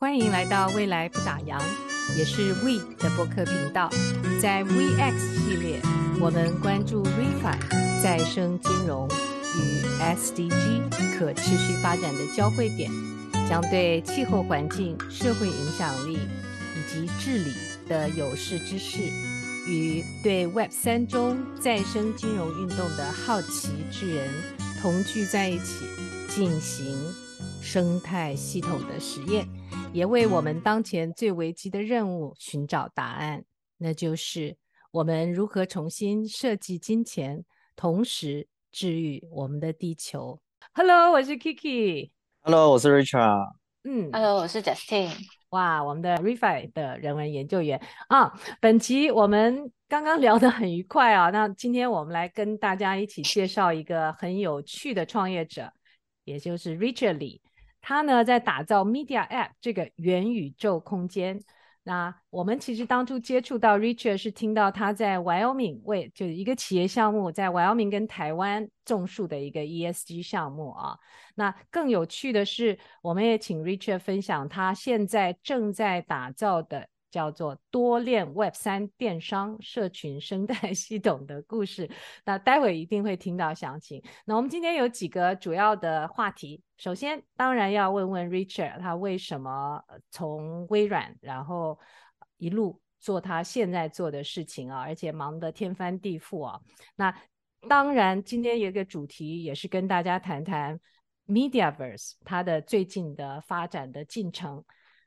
欢迎来到未来不打烊，也是 We 的播客频道。在 WeX 系列，我们关注 ReFi 再生金融与 SDG 可持续发展的交汇点，将对气候环境、社会影响力以及治理的有识之士与对 Web 三中再生金融运动的好奇之人同聚在一起，进行生态系统的实验。也为我们当前最危机的任务寻找答案，那就是我们如何重新设计金钱，同时治愈我们的地球。Hello，我是 Kiki。Hello，我是 Richard。嗯，Hello，我是 Justine。哇，我们的 ReFi 的人文研究员啊，本期我们刚刚聊得很愉快啊，那今天我们来跟大家一起介绍一个很有趣的创业者，也就是 Richard Li。他呢，在打造 Media App 这个元宇宙空间。那我们其实当初接触到 Richard 是听到他在 Wyoming 为就是一个企业项目，在 Wyoming 跟台湾种树的一个 ESG 项目啊。那更有趣的是，我们也请 Richard 分享他现在正在打造的。叫做多链 Web 三电商社群生态系统的故事，那待会一定会听到详情。那我们今天有几个主要的话题，首先当然要问问 Richard，他为什么从微软，然后一路做他现在做的事情啊，而且忙得天翻地覆啊。那当然今天有一个主题也是跟大家谈谈 Mediaverse 它的最近的发展的进程。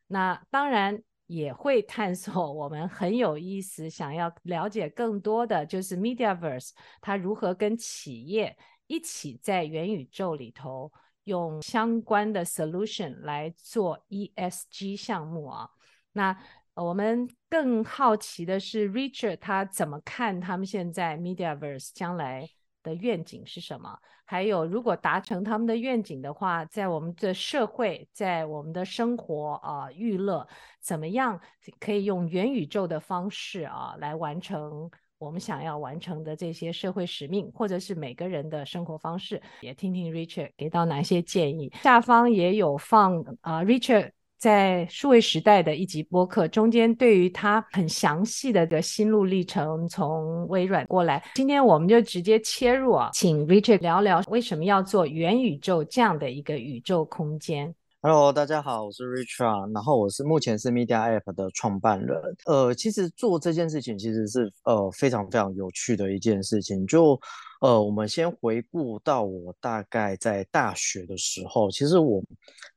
那当然。也会探索我们很有意思，想要了解更多的就是 Mediaverse，它如何跟企业一起在元宇宙里头用相关的 solution 来做 ESG 项目啊。那我们更好奇的是 Richard 他怎么看他们现在 Mediaverse 将来的愿景是什么？还有，如果达成他们的愿景的话，在我们的社会，在我们的生活啊、娱乐，怎么样可以用元宇宙的方式啊来完成我们想要完成的这些社会使命，或者是每个人的生活方式？也听听 Richard 给到哪些建议。下方也有放啊、Richard。在数位时代的一集播客中间，对于他很详细的的心路历程，从微软过来，今天我们就直接切入啊，请 Richard 聊聊为什么要做元宇宙这样的一个宇宙空间。Hello，大家好，我是 Richard，然后我是目前是 Media App 的创办人。呃，其实做这件事情其实是呃非常非常有趣的一件事情，就。呃，我们先回顾到我大概在大学的时候，其实我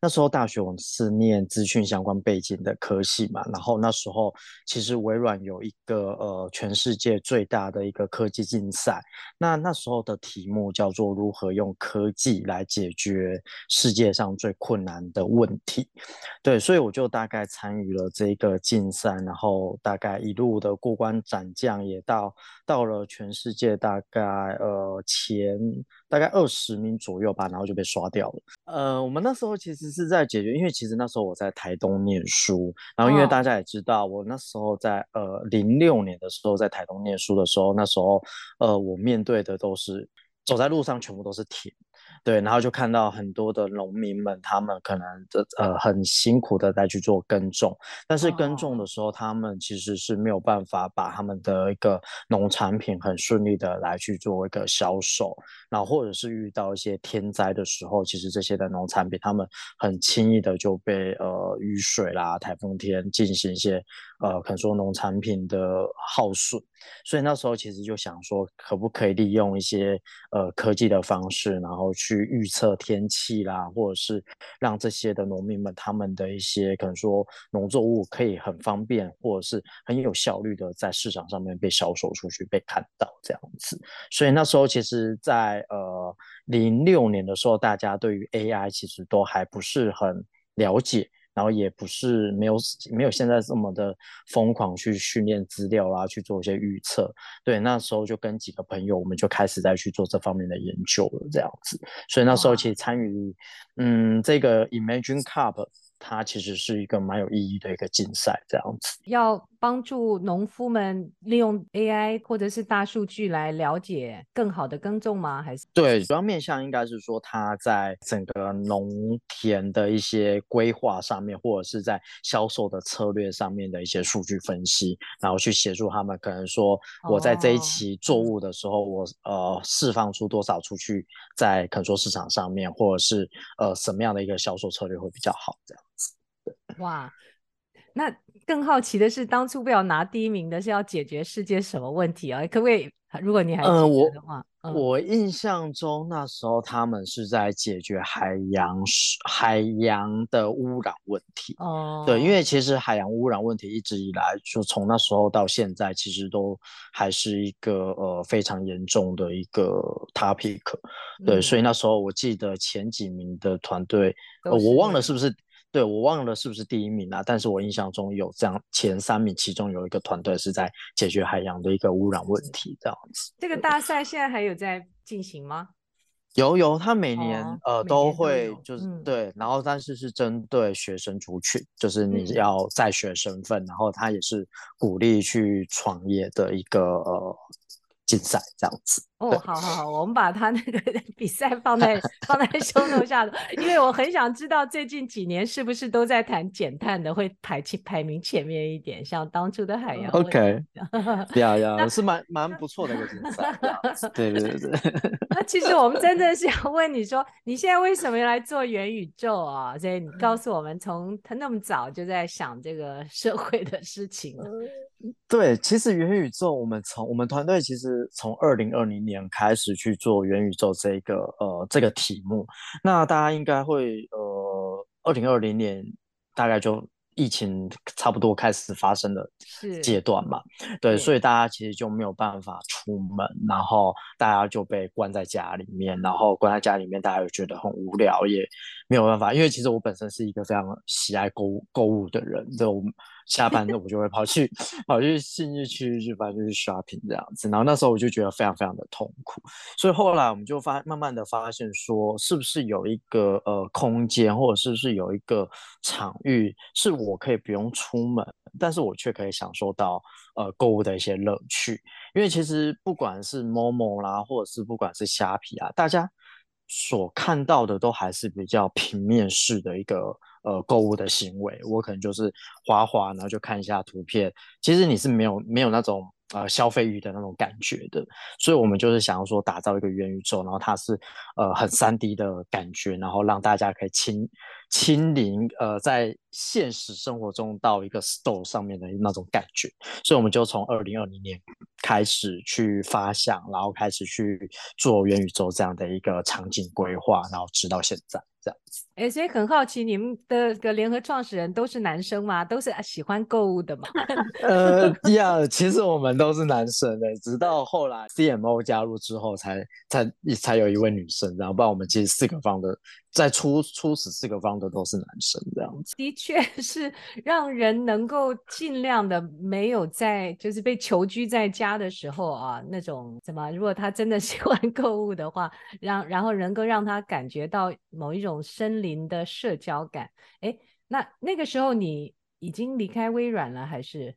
那时候大学我是念资讯相关背景的科系嘛，然后那时候其实微软有一个呃全世界最大的一个科技竞赛，那那时候的题目叫做如何用科技来解决世界上最困难的问题，对，所以我就大概参与了这个竞赛，然后大概一路的过关斩将，也到到了全世界大概呃。呃，前大概二十名左右吧，然后就被刷掉了。呃，我们那时候其实是在解决，因为其实那时候我在台东念书，然后因为大家也知道，我那时候在呃零六年的时候在台东念书的时候，那时候呃我面对的都是走在路上全部都是田。对，然后就看到很多的农民们，他们可能的呃很辛苦的在去做耕种，但是耕种的时候，他们其实是没有办法把他们的一个农产品很顺利的来去做一个销售，然后或者是遇到一些天灾的时候，其实这些的农产品他们很轻易的就被呃雨水啦、台风天进行一些呃可能说农产品的耗损，所以那时候其实就想说，可不可以利用一些呃科技的方式，然后去。去预测天气啦，或者是让这些的农民们他们的一些可能说农作物可以很方便，或者是很有效率的在市场上面被销售出去，被看到这样子。所以那时候其实在，呃零六年的时候，大家对于 AI 其实都还不是很了解。然后也不是没有没有现在这么的疯狂去训练资料啦，去做一些预测。对，那时候就跟几个朋友，我们就开始在去做这方面的研究了，这样子。所以那时候其实参与，嗯，这个 Imagine Cup，它其实是一个蛮有意义的一个竞赛，这样子。要帮助农夫们利用 AI 或者是大数据来了解更好的耕种吗？还是？对，主要面向应该是说他在整个农田的一些规划上面，或者是在销售的策略上面的一些数据分析，然后去协助他们。可能说我在这一期作物的时候，我、哦、呃释放出多少出去，在可能说市场上面，或者是呃什么样的一个销售策略会比较好，这样子。哇，那更好奇的是，当初不要拿第一名的是要解决世界什么问题啊？可不可以？如果你还记得的话，呃、我、嗯、我印象中那时候他们是在解决海洋海洋的污染问题。哦，对，因为其实海洋污染问题一直以来，就从那时候到现在，其实都还是一个呃非常严重的一个 topic。对，嗯、所以那时候我记得前几名的团队，呃，我忘了是不是。对，我忘了是不是第一名啊？但是我印象中有这样前三名，其中有一个团队是在解决海洋的一个污染问题，这样子。这个大赛现在还有在进行吗？有有，他每年、哦、呃都，都会就是、嗯、对，然后但是是针对学生族群，就是你要在学身份，嗯、然后他也是鼓励去创业的一个呃。竞赛这样子哦，好好好，我们把他那个 比赛放在 放在 show note 下，因为我很想知道最近几年是不是都在谈减碳的，会排前排名前面一点，像当初的海洋。OK，呀呀，是蛮蛮不错的一个竞赛。对对对对。那其实我们真正是要问你说，你现在为什么要来做元宇宙啊？所以你告诉我们，从他那么早就在想这个社会的事情。对，其实元宇宙，我们从我们团队其实从二零二零年开始去做元宇宙这个呃这个题目，那大家应该会呃二零二零年大概就疫情差不多开始发生的阶段嘛，对，对，所以大家其实就没有办法出门，然后大家就被关在家里面，然后关在家里面，大家又觉得很无聊，也没有办法，因为其实我本身是一个非常喜爱购物购物的人，就。下班了，我就会跑去 跑去信义区去，反正就是 shopping 这样子。然后那时候我就觉得非常非常的痛苦，所以后来我们就发慢慢的发现说，是不是有一个呃空间，或者是不是有一个场域，是我可以不用出门，但是我却可以享受到呃购物的一些乐趣。因为其实不管是 Momo 啦，或者是不管是虾皮啊，大家所看到的都还是比较平面式的一个。呃，购物的行为，我可能就是滑滑，然后就看一下图片。其实你是没有没有那种呃消费欲的那种感觉的，所以我们就是想要说打造一个元宇宙，然后它是呃很 3D 的感觉，然后让大家可以亲亲临呃在现实生活中到一个 store 上面的那种感觉。所以我们就从二零二零年开始去发想，然后开始去做元宇宙这样的一个场景规划，然后直到现在这样子。哎，所以很好奇，你们的个联合创始人都是男生吗？都是喜欢购物的吗？呃，呀、yeah，其实我们都是男生的，直到后来 CMO 加入之后才，才才才有一位女生，然后不然我们其实四个方的，在初初始四个方的都是男生这样子。的确 是让人能够尽量的没有在就是被囚居在家的时候啊，那种什么，如果他真的喜欢购物的话，让然后能够让他感觉到某一种生理。零的社交感，哎，那那个时候你已经离开微软了，还是？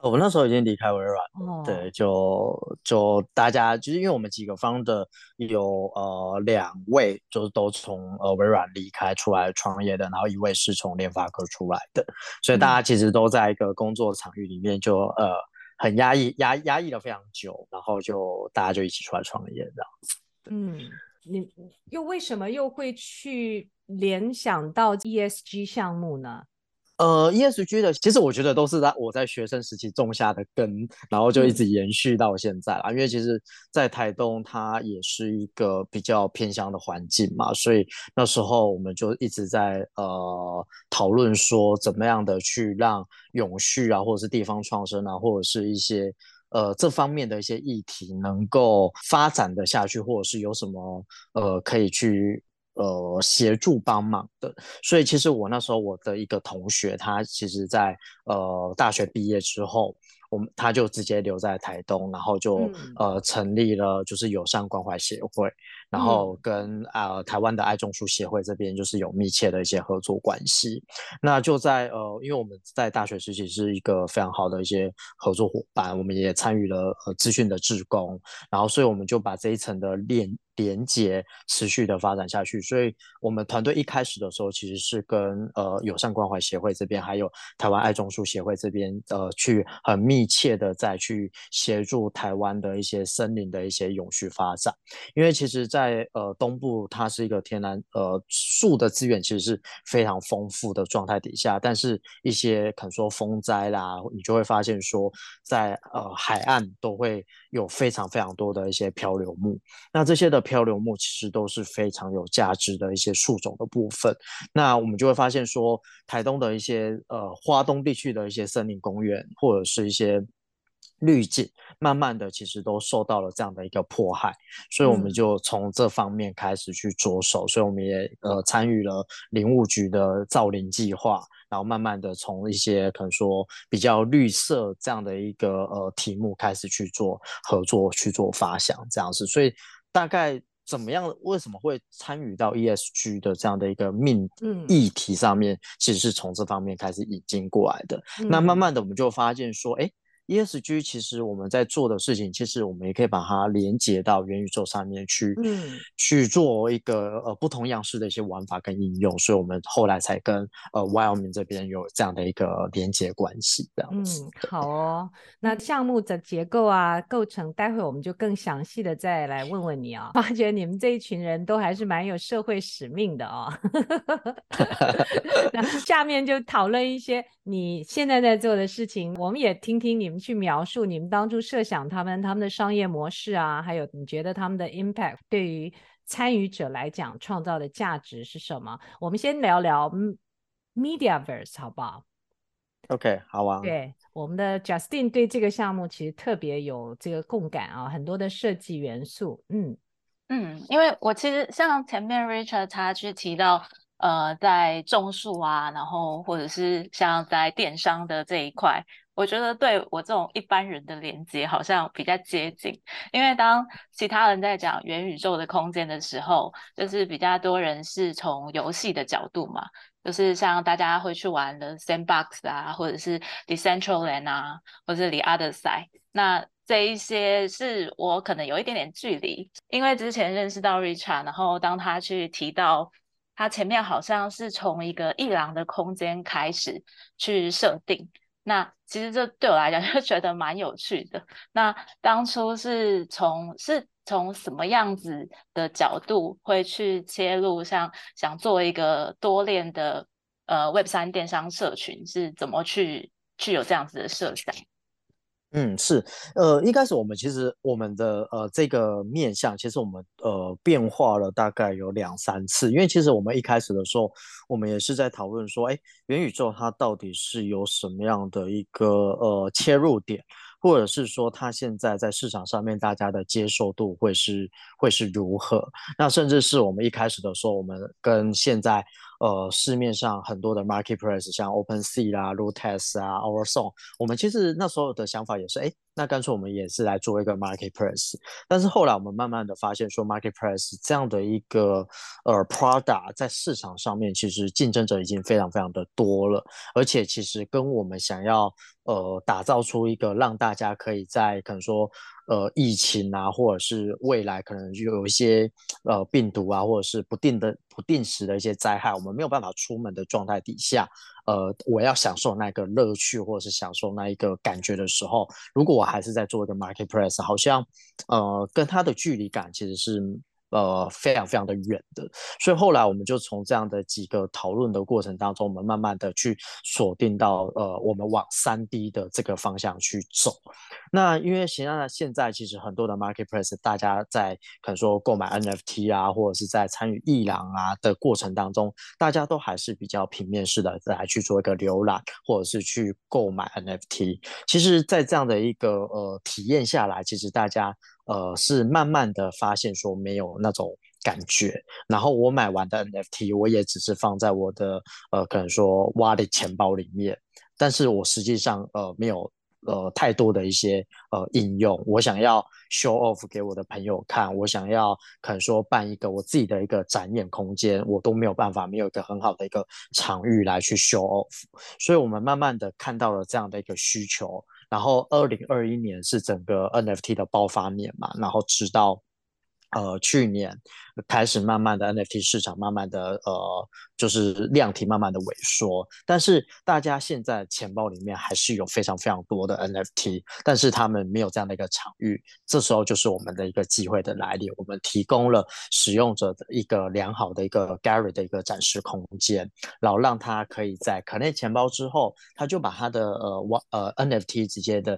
我那时候已经离开微软了。哦、对，就就大家就是因为我们几个 founder 有呃两位就是都从呃微软离开出来创业的，然后一位是从联发科出来的，所以大家其实都在一个工作场域里面就呃很压抑压压抑了非常久，然后就大家就一起出来创业这样子。嗯。你又为什么又会去联想到 ESG 项目呢？呃，ESG 的其实我觉得都是在我在学生时期种下的根，然后就一直延续到现在了。嗯、因为其实，在台东它也是一个比较偏乡的环境嘛，所以那时候我们就一直在呃讨论说，怎么样的去让永续啊，或者是地方创生啊，或者是一些。呃，这方面的一些议题能够发展的下去，或者是有什么呃可以去呃协助帮忙的，所以其实我那时候我的一个同学，他其实在呃大学毕业之后，我们他就直接留在台东，然后就、嗯、呃成立了就是友善关怀协会，然后跟呃台湾的爱种树协会这边就是有密切的一些合作关系。那就在呃，因为我们在大学时期是一个非常好的一些合作伙伴，我们也参与了呃资讯的志工，然后所以我们就把这一层的链。连接持续的发展下去，所以我们团队一开始的时候，其实是跟呃友善关怀协会这边，还有台湾爱种树协会这边，呃，去很密切的再去协助台湾的一些森林的一些永续发展。因为其实在，在呃东部，它是一个天然呃树的资源其实是非常丰富的状态底下，但是一些可能说风灾啦，你就会发现说在，呃海岸都会有非常非常多的一些漂流木，那这些的。漂流木其实都是非常有价值的一些树种的部分。那我们就会发现说，台东的一些呃花东地区的一些森林公园或者是一些绿景，慢慢的其实都受到了这样的一个迫害。所以我们就从这方面开始去着手。嗯、所以我们也呃参与了林务局的造林计划，然后慢慢的从一些可能说比较绿色这样的一个呃题目开始去做合作，去做发想这样子。所以。大概怎么样？为什么会参与到 ESG 的这样的一个命议题上面？嗯、其实是从这方面开始引进过来的。嗯、那慢慢的，我们就发现说，哎。ESG 其实我们在做的事情，其实我们也可以把它连接到元宇宙上面去，嗯，去做一个呃不同样式的一些玩法跟应用，所以我们后来才跟呃 Wyoming 这边有这样的一个连接关系，这样子。嗯，好哦。那项目的结构啊、构成，待会我们就更详细的再来问问你啊、哦。发觉你们这一群人都还是蛮有社会使命的哦。那下面就讨论一些你现在在做的事情，我们也听听你们。去描述你们当初设想他们他们的商业模式啊，还有你觉得他们的 impact 对于参与者来讲创造的价值是什么？我们先聊聊 Mediaverse 好不好？OK，好啊。对，我们的 Justine 对这个项目其实特别有这个共感啊，很多的设计元素。嗯嗯，因为我其实像前面 Richard 他去提到，呃，在种树啊，然后或者是像在电商的这一块。我觉得对我这种一般人的连接好像比较接近，因为当其他人在讲元宇宙的空间的时候，就是比较多人是从游戏的角度嘛，就是像大家会去玩的 Sandbox 啊，或者是 Decentraland 啊，或者是 The Other Side，那这一些是我可能有一点点距离，因为之前认识到 Richard，然后当他去提到他前面好像是从一个一郎的空间开始去设定。那其实这对我来讲就觉得蛮有趣的。那当初是从是从什么样子的角度会去切入，像想做一个多链的呃 Web 三电商社群，是怎么去去有这样子的设想？嗯，是，呃，一开始我们其实我们的呃这个面向，其实我们呃变化了大概有两三次，因为其实我们一开始的时候，我们也是在讨论说，哎，元宇宙它到底是有什么样的一个呃切入点，或者是说它现在在市场上面大家的接受度会是会是如何？那甚至是我们一开始的时候，我们跟现在。呃，市面上很多的 marketplace，像 OpenSea 啦、Lootes 啊、OurSong，我们其实那时候的想法也是，哎，那干脆我们也是来做一个 marketplace。但是后来我们慢慢的发现，说 marketplace 这样的一个呃 product 在市场上面，其实竞争者已经非常非常的多了，而且其实跟我们想要呃打造出一个让大家可以在可能说。呃，疫情啊，或者是未来可能就有一些呃病毒啊，或者是不定的不定时的一些灾害，我们没有办法出门的状态底下，呃，我要享受那个乐趣或者是享受那一个感觉的时候，如果我还是在做一个 market press，好像呃跟它的距离感其实是。呃，非常非常的远的，所以后来我们就从这样的几个讨论的过程当中，我们慢慢的去锁定到呃，我们往三 D 的这个方向去走。那因为现在现在其实很多的 marketplace，大家在可能说购买 NFT 啊，或者是在参与艺廊啊的过程当中，大家都还是比较平面式的来去做一个浏览，或者是去购买 NFT。其实，在这样的一个呃体验下来，其实大家。呃，是慢慢的发现说没有那种感觉，然后我买完的 NFT 我也只是放在我的呃可能说 wallet 钱包里面，但是我实际上呃没有呃太多的一些呃应用，我想要 show off 给我的朋友看，我想要可能说办一个我自己的一个展演空间，我都没有办法，没有一个很好的一个场域来去 show off，所以我们慢慢的看到了这样的一个需求，然后二零二一年是整个 NFT 的爆发年嘛，然后直到。呃，去年开始慢慢的 NFT 市场慢慢的呃，就是量体慢慢的萎缩，但是大家现在钱包里面还是有非常非常多的 NFT，但是他们没有这样的一个场域，这时候就是我们的一个机会的来临，我们提供了使用者的一个良好的一个 Gallery 的一个展示空间，然后让他可以在可内钱包之后，他就把他的呃呃 NFT 直接的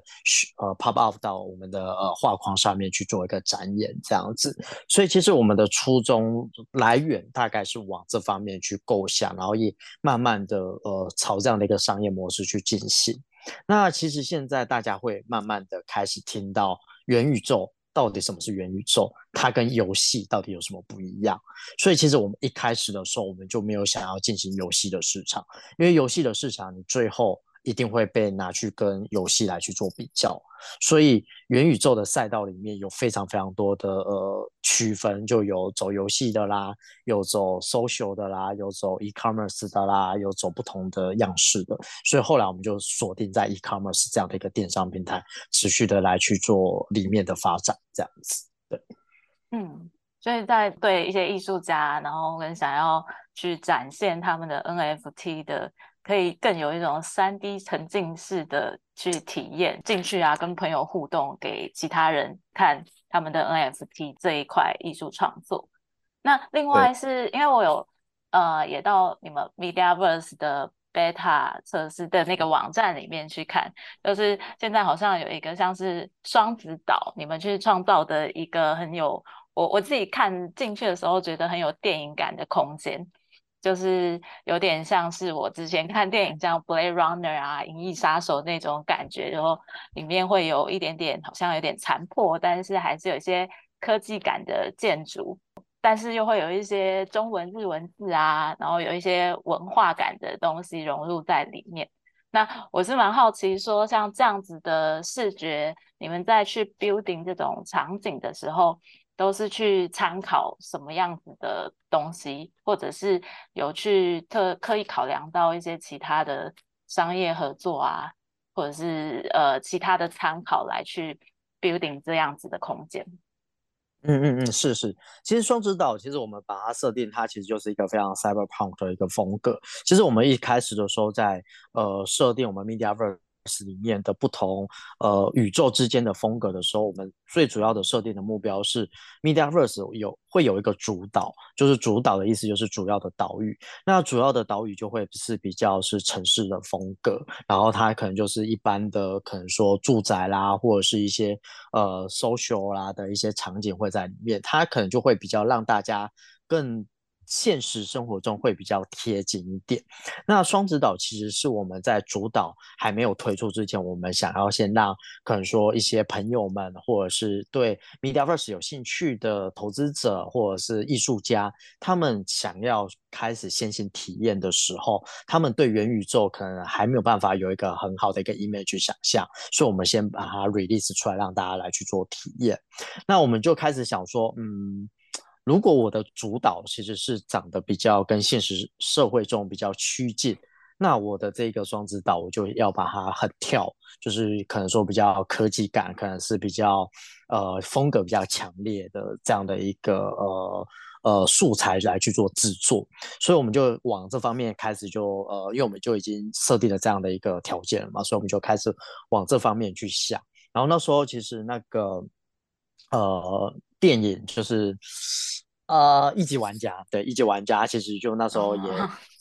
呃 pop off 到我们的呃画框上面去做一个展演，这样子。所以其实我们的出初衷来源大概是往这方面去构想，然后也慢慢的呃朝这样的一个商业模式去进行。那其实现在大家会慢慢的开始听到元宇宙，到底什么是元宇宙？它跟游戏到底有什么不一样？所以其实我们一开始的时候，我们就没有想要进行游戏的市场，因为游戏的市场你最后。一定会被拿去跟游戏来去做比较，所以元宇宙的赛道里面有非常非常多的呃区分，就有走游戏的啦，有走 social 的啦，有走 e-commerce 的啦，有走不同的样式的，所以后来我们就锁定在 e-commerce 这样的一个电商平台，持续的来去做里面的发展，这样子。对，嗯，所以在对一些艺术家，然后跟想要去展现他们的 NFT 的。可以更有一种三 D 沉浸式的去体验进去啊，跟朋友互动，给其他人看他们的 NFT 这一块艺术创作。那另外是因为我有呃也到你们 Mediaverse 的 Beta 测试的那个网站里面去看，就是现在好像有一个像是双子岛，你们去创造的一个很有我我自己看进去的时候觉得很有电影感的空间。就是有点像是我之前看电影，像《Blade Runner》啊，《银翼杀手》那种感觉，然后里面会有一点点好像有点残破，但是还是有一些科技感的建筑，但是又会有一些中文、日文字啊，然后有一些文化感的东西融入在里面。那我是蛮好奇，说像这样子的视觉，你们在去 building 这种场景的时候，都是去参考什么样子的东西，或者是有去特刻意考量到一些其他的商业合作啊，或者是呃其他的参考来去 building 这样子的空间。嗯嗯嗯，是是，其实双子岛其实我们把它设定，它其实就是一个非常 cyberpunk 的一个风格。其实我们一开始的时候在呃设定我们 Mediaverse 里面的不同呃宇宙之间的风格的时候，我们最主要的设定的目标是 Mediaverse 有会有一个主导，就是主导的意思就是主要的岛屿。那主要的岛屿就会是比较是城市的风格，然后它可能就是一般的可能说住宅啦，或者是一些呃 social 啦的一些场景会在里面，它可能就会比较让大家更。现实生活中会比较贴近一点。那双子岛其实是我们在主岛还没有推出之前，我们想要先让可能说一些朋友们，或者是对 Mediaverse 有兴趣的投资者，或者是艺术家，他们想要开始先行体验的时候，他们对元宇宙可能还没有办法有一个很好的一个 image 想象，所以我们先把它 release 出来，让大家来去做体验。那我们就开始想说，嗯。如果我的主导其实是长得比较跟现实社会中比较趋近，那我的这个双子岛我就要把它很跳，就是可能说比较科技感，可能是比较呃风格比较强烈的这样的一个呃呃素材来去做制作，所以我们就往这方面开始就呃，因为我们就已经设定了这样的一个条件了嘛，所以我们就开始往这方面去想。然后那时候其实那个呃。电影就是，呃，一级玩家，对，一级玩家其实就那时候也，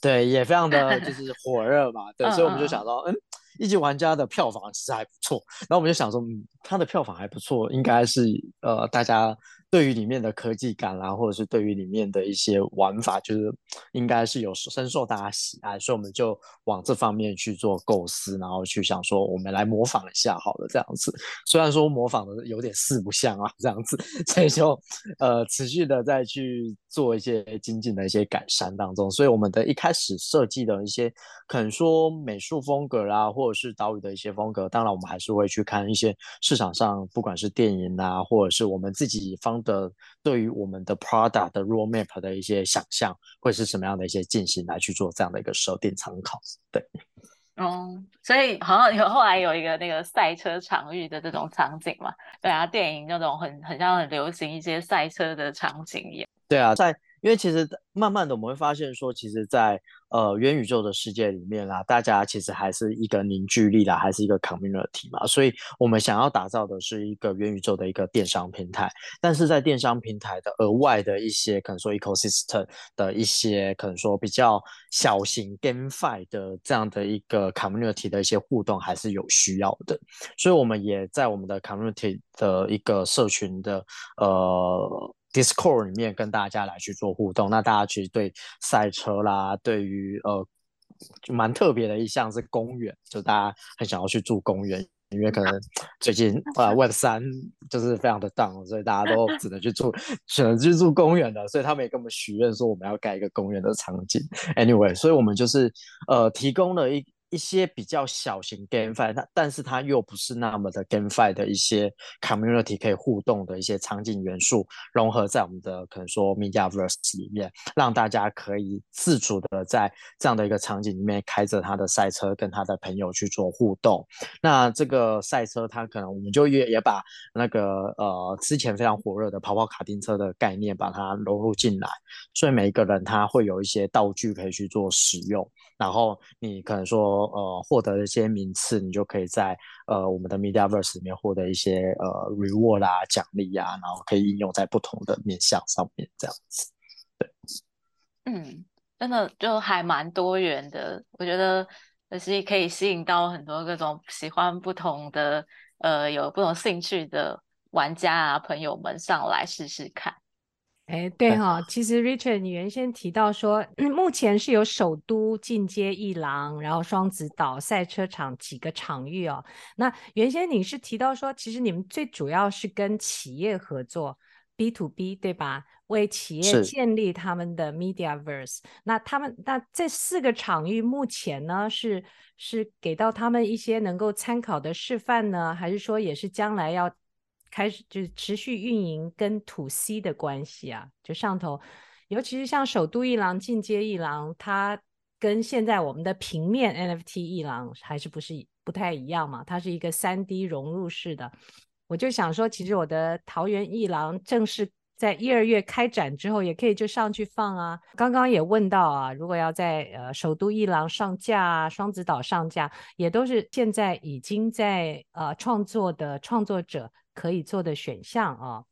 对，也非常的 就是火热嘛，对，所以我们就想到，嗯。一级玩家的票房其实还不错，然后我们就想说，嗯，它的票房还不错，应该是呃，大家对于里面的科技感啦，或者是对于里面的一些玩法，就是应该是有深受大家喜爱，所以我们就往这方面去做构思，然后去想说，我们来模仿一下好了，这样子。虽然说模仿的有点四不像啊，这样子，所以就呃持续的再去做一些精进的一些改善当中，所以我们的一开始设计的一些可能说美术风格啦，或者是岛屿的一些风格，当然我们还是会去看一些市场上不管是电影啊，或者是我们自己方的对于我们的 product 的 roadmap 的一些想象，会是什么样的一些进行来去做这样的一个设定参考。对，嗯，所以好像有后来有一个那个赛车场域的这种场景嘛，对啊，电影那种很很像很流行一些赛车的场景一样。对啊，在因为其实慢慢的我们会发现说，其实在，在呃元宇宙的世界里面啦，大家其实还是一个凝聚力啦，还是一个 community 嘛，所以我们想要打造的是一个元宇宙的一个电商平台。但是在电商平台的额外的一些可能说 ecosystem 的一些可能说比较小型 GameFi 的这样的一个 community 的一些互动，还是有需要的。所以我们也在我们的 community 的一个社群的呃。Discord 里面跟大家来去做互动，那大家其实对赛车啦，对于呃就蛮特别的一项是公园，就大家很想要去住公园，因为可能最近呃 Web 三就是非常的 down，所以大家都只能去住，只能去住公园的，所以他们也跟我们许愿说我们要盖一个公园的场景。Anyway，所以我们就是呃提供了一。一些比较小型 GameFi，它但是它又不是那么的 GameFi 的一些 Community 可以互动的一些场景元素，融合在我们的可能说 MediaVerse 里面，让大家可以自主的在这样的一个场景里面开着他的赛车，跟他的朋友去做互动。那这个赛车，它可能我们就也也把那个呃之前非常火热的跑跑卡丁车的概念把它融入进来，所以每一个人他会有一些道具可以去做使用。然后你可能说，呃，获得一些名次，你就可以在呃我们的 MediaVerse 里面获得一些呃 reward 啊、奖励啊，然后可以应用在不同的面向上面，这样子。对，嗯，真的就还蛮多元的，我觉得就是可以吸引到很多各种喜欢不同的呃有不同兴趣的玩家啊朋友们上来试试看。哎，对哈、哦，其实 Richard，你原先提到说，目前是有首都进阶一廊，然后双子岛赛车场几个场域哦。那原先你是提到说，其实你们最主要是跟企业合作，B to B，对吧？为企业建立他们的 MediaVerse。那他们那这四个场域目前呢，是是给到他们一些能够参考的示范呢，还是说也是将来要？开始就是持续运营跟土 C 的关系啊，就上头，尤其是像首都一郎、进阶一郎，它跟现在我们的平面 NFT 一郎还是不是不太一样嘛？它是一个三 D 融入式的。我就想说，其实我的桃园一郎正式在一二月开展之后，也可以就上去放啊。刚刚也问到啊，如果要在呃首都一郎上架啊，双子岛上架，也都是现在已经在呃创作的创作者。可以做的选项啊。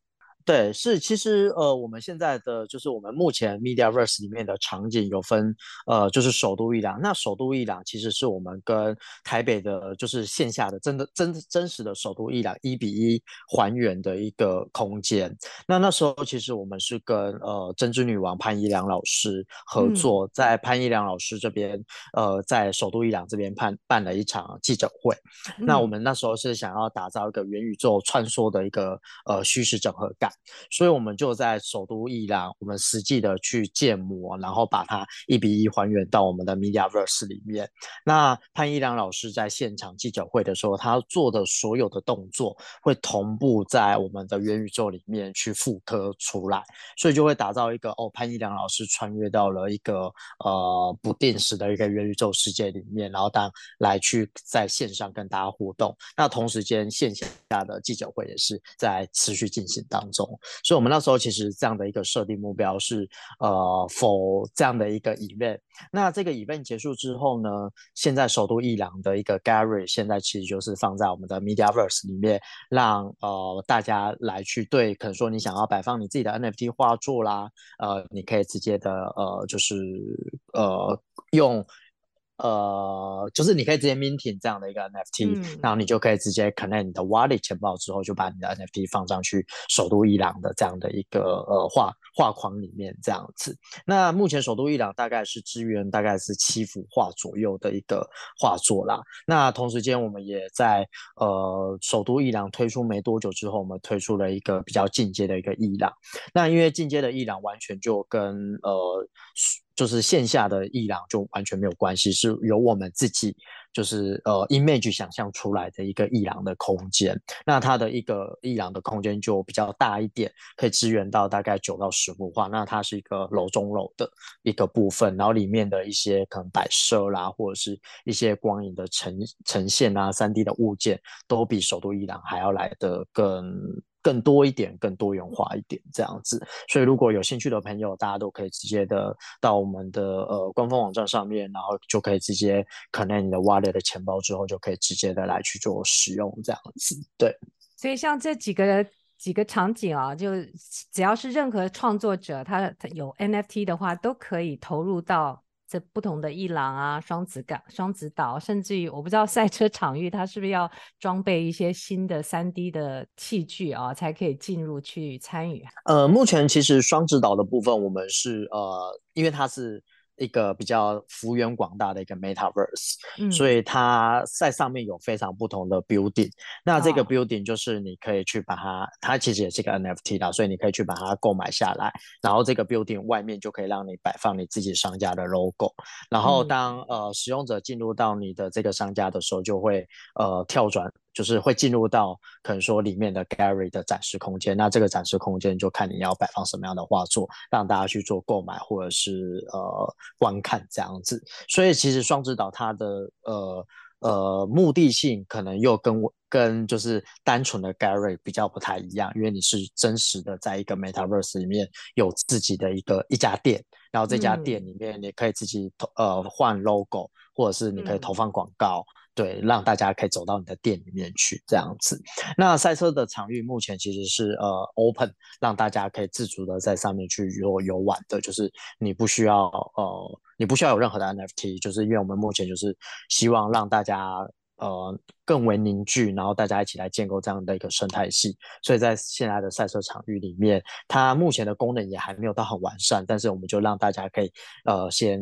对，是其实呃，我们现在的就是我们目前 MediaVerse 里面的场景有分呃，就是首都伊朗。那首都伊朗其实是我们跟台北的，就是线下的真的真真实的首都伊朗一比一还原的一个空间。那那时候其实我们是跟呃针织女王潘一良老师合作，嗯、在潘一良老师这边呃，在首都伊朗这边办办了一场记者会。嗯、那我们那时候是想要打造一个元宇宙穿梭的一个呃虚实整合感。所以，我们就在首都伊朗，我们实际的去建模，然后把它一比一还原到我们的 MediaVerse 里面。那潘一良老师在现场记者会的时候，他做的所有的动作会同步在我们的元宇宙里面去复刻出来，所以就会打造一个哦，潘一良老师穿越到了一个呃不定时的一个元宇宙世界里面，然后当来去在线上跟大家互动。那同时间线下的记者会也是在持续进行当中。所以，我们那时候其实这样的一个设定目标是，呃，for 这样的一个 event。那这个 event 结束之后呢，现在首都伊朗的一个 gallery 现在其实就是放在我们的 MediaVerse 里面，让呃大家来去对，可能说你想要摆放你自己的 NFT 画作啦，呃，你可以直接的呃，就是呃用。呃，就是你可以直接 minting 这样的一个 NFT，、嗯、然后你就可以直接 connect 你的 wallet 钱包之后，就把你的 NFT 放上去首都伊朗的这样的一个呃画画框里面这样子。那目前首都伊朗大概是支援大概是七幅画左右的一个画作啦。那同时间我们也在呃首都伊朗推出没多久之后，我们推出了一个比较进阶的一个伊朗。那因为进阶的伊朗完全就跟呃。就是线下的伊朗就完全没有关系，是由我们自己就是呃 image 想象出来的一个伊朗的空间。那它的一个伊朗的空间就比较大一点，可以支援到大概九到十幅画。那它是一个楼中楼的一个部分，然后里面的一些可能摆设啦，或者是一些光影的呈呈现啊，三 D 的物件都比首都伊朗还要来的更。更多一点，更多元化一点，这样子。所以如果有兴趣的朋友，大家都可以直接的到我们的呃官方网站上面，然后就可以直接 connect 你的 wallet 的钱包之后，就可以直接的来去做使用，这样子。对。所以像这几个几个场景啊，就只要是任何创作者，他他有 NFT 的话，都可以投入到。这不同的伊朗啊，双子港、双子岛，甚至于我不知道赛车场域，它是不是要装备一些新的三 D 的器具啊，才可以进入去参与？呃，目前其实双子岛的部分，我们是呃，因为它是。一个比较幅员广大的一个 Metaverse，嗯，所以它在上面有非常不同的 building。那这个 building 就是你可以去把它，哦，它其实也是一个 NFT 的，所以你可以去把它购买下来。然后这个 building 外面就可以让你摆放你自己商家的 logo。然后当，嗯，呃使用者进入到你的这个商家的时候，就会呃跳转。就是会进入到可能说里面的 gallery 的展示空间，那这个展示空间就看你要摆放什么样的画作，让大家去做购买或者是呃观看这样子。所以其实双子岛它的呃呃目的性可能又跟我跟就是单纯的 gallery 比较不太一样，因为你是真实的在一个 metaverse 里面有自己的一个一家店，然后这家店里面你可以自己投呃换 logo，或者是你可以投放广告。嗯对，让大家可以走到你的店里面去这样子。那赛车的场域目前其实是呃 open，让大家可以自主的在上面去游游玩的，就是你不需要呃你不需要有任何的 NFT，就是因为我们目前就是希望让大家呃更为凝聚，然后大家一起来建构这样的一个生态系。所以在现在的赛车场域里面，它目前的功能也还没有到很完善，但是我们就让大家可以呃先。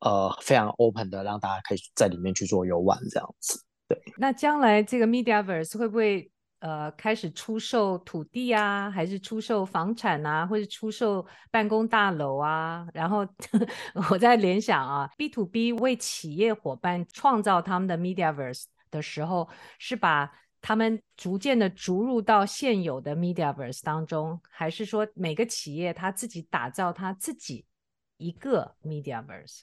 呃，非常 open 的，让大家可以在里面去做游玩这样子。对，那将来这个 Mediaverse 会不会呃开始出售土地啊，还是出售房产啊，或者出售办公大楼啊？然后 我在联想啊，B to B 为企业伙伴创造他们的 Mediaverse 的时候，是把他们逐渐的逐入到现有的 Mediaverse 当中，还是说每个企业他自己打造他自己一个 Mediaverse？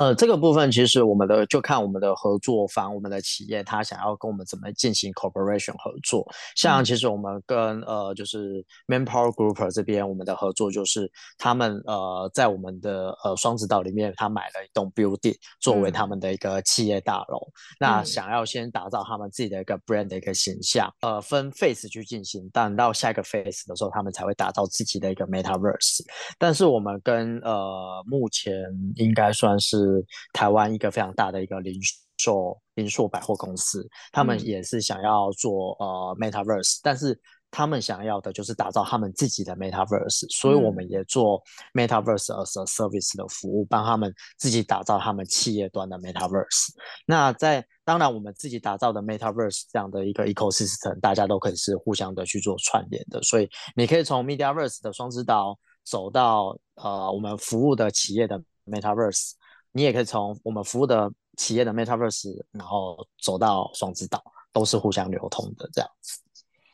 呃，这个部分其实我们的就看我们的合作方，我们的企业他想要跟我们怎么进行 cooperation 合作。像其实我们跟呃就是 Manpower Group 这边，我们的合作就是他们呃在我们的呃双子岛里面，他买了一栋 building 作为他们的一个企业大楼。嗯、那想要先打造他们自己的一个 brand 的一个形象，呃分 phase 去进行，但到下一个 phase 的时候，他们才会打造自己的一个 metaverse。但是我们跟呃目前应该算是。台湾一个非常大的一个零售零售百货公司，他们也是想要做呃 Metaverse，但是他们想要的就是打造他们自己的 Metaverse，所以我们也做 Metaverse as a Service 的服务，帮他们自己打造他们企业端的 Metaverse。那在当然我们自己打造的 Metaverse 这样的一个 ecosystem，大家都可以是互相的去做串联的，所以你可以从 Mediaverse 的双子岛走到呃我们服务的企业的 Metaverse。你也可以从我们服务的企业的 Metaverse，然后走到双子岛，都是互相流通的这样子。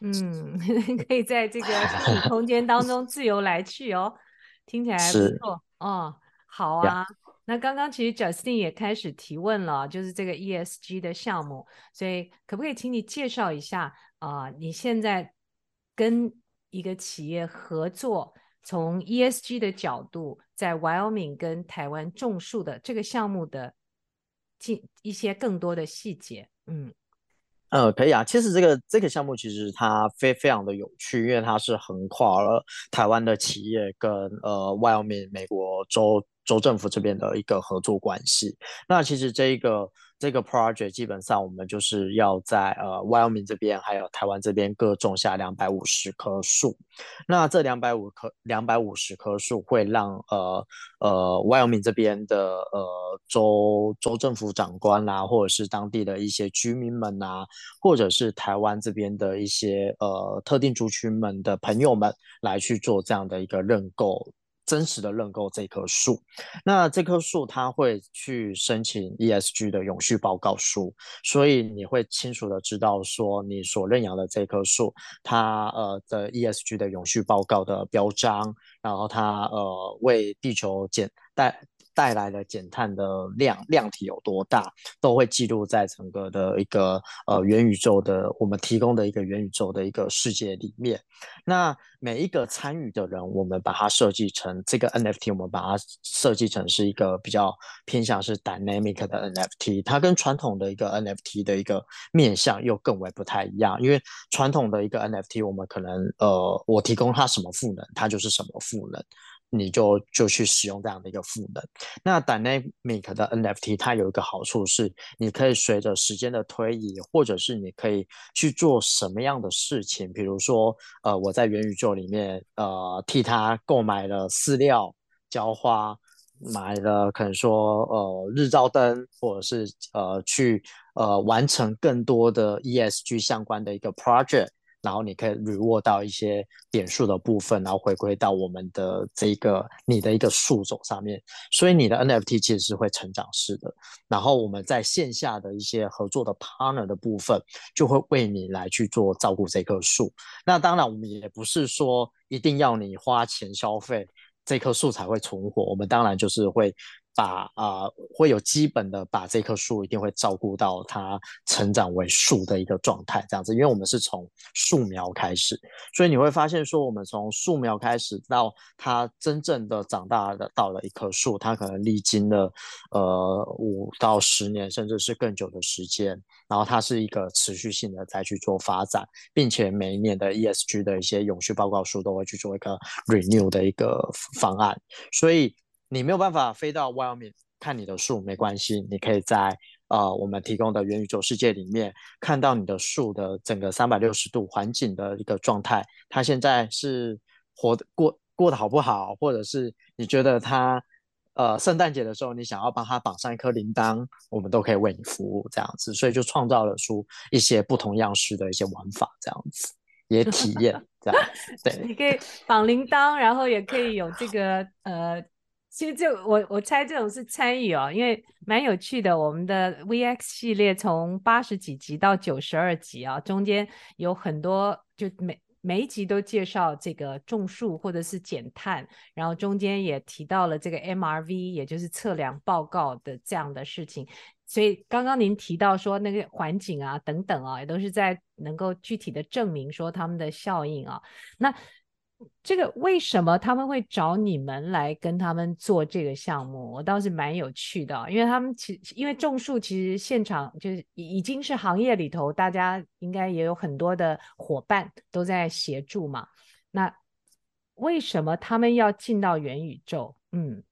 嗯，可以在这个虚拟空间当中自由来去哦，听起来不错哦。好啊那刚刚其实 Justin 也开始提问了，就是这个 ESG 的项目，所以可不可以请你介绍一下啊、呃？你现在跟一个企业合作？从 ESG 的角度，在 Wyoming 跟台湾种树的这个项目的进一些更多的细节，嗯，呃，可以啊。其实这个这个项目其实它非非常的有趣，因为它是横跨了台湾的企业跟呃 Wyoming 美国州州政府这边的一个合作关系。那其实这一个。这个 project 基本上我们就是要在呃 Wyoming 这边还有台湾这边各种下两百五十棵树。那这两百五棵两百五十棵树会让呃呃 Wyoming 这边的呃州州政府长官啦、或者是当地的一些居民们啊，或者是台湾这边的一些呃特定族群们的朋友们来去做这样的一个认购。真实的认购这棵树，那这棵树它会去申请 ESG 的永续报告书，所以你会清楚的知道说你所认养的这棵树，它呃的 ESG 的永续报告的标章，然后它呃为地球减带。带来的减碳的量量体有多大，都会记录在整个的一个呃元宇宙的我们提供的一个元宇宙的一个世界里面。那每一个参与的人，我们把它设计成这个 NFT，我们把它设计成是一个比较偏向是 dynamic 的 NFT，它跟传统的一个 NFT 的一个面向又更为不太一样。因为传统的一个 NFT，我们可能呃我提供它什么赋能，它就是什么赋能。你就就去使用这样的一个赋能。那 Dynamic 的 NFT 它有一个好处是，你可以随着时间的推移，或者是你可以去做什么样的事情，比如说，呃，我在元宇宙里面，呃，替他购买了饲料、浇花，买了可能说，呃，日照灯，或者是呃，去呃完成更多的 ESG 相关的一个 project。然后你可以 reward 到一些点数的部分，然后回归到我们的这个你的一个树种上面，所以你的 NFT 其实是会成长式的。然后我们在线下的一些合作的 partner 的部分，就会为你来去做照顾这棵树。那当然，我们也不是说一定要你花钱消费这棵树才会存活，我们当然就是会。把啊、会有基本的把这棵树一定会照顾到它成长为树的一个状态，这样子，因为我们是从树苗开始，所以你会发现说，我们从树苗开始到它真正的长大的到了一棵树，它可能历经了呃五到十年，甚至是更久的时间，然后它是一个持续性的再去做发展，并且每一年的 ESG 的一些永续报告书都会去做一个 renew 的一个方案，所以。你没有办法飞到 Wyoming 看你的树，没关系，你可以在呃我们提供的元宇宙世界里面看到你的树的整个三百六十度环境的一个状态。它现在是活得过过得好不好，或者是你觉得它呃圣诞节的时候你想要帮它绑上一颗铃铛，我们都可以为你服务这样子。所以就创造了出一些不同样式的一些玩法，这样子也体验 这样。对，你可以绑铃铛，然后也可以有这个呃。其实这我我猜这种是参与哦，因为蛮有趣的。我们的 VX 系列从八十几集到九十二集啊，中间有很多，就每每一集都介绍这个种树或者是减碳，然后中间也提到了这个 MRV，也就是测量报告的这样的事情。所以刚刚您提到说那个环境啊等等啊，也都是在能够具体的证明说他们的效应啊，那。这个为什么他们会找你们来跟他们做这个项目？我倒是蛮有趣的，因为他们其因为种树，其实现场就是已经是行业里头，大家应该也有很多的伙伴都在协助嘛。那为什么他们要进到元宇宙？嗯。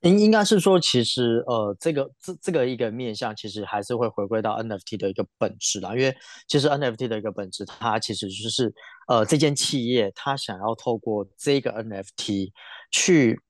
应应该是说，其实呃，这个这这个一个面向，其实还是会回归到 NFT 的一个本质啦。因为其实 NFT 的一个本质，它其实就是呃，这间企业它想要透过这个 NFT 去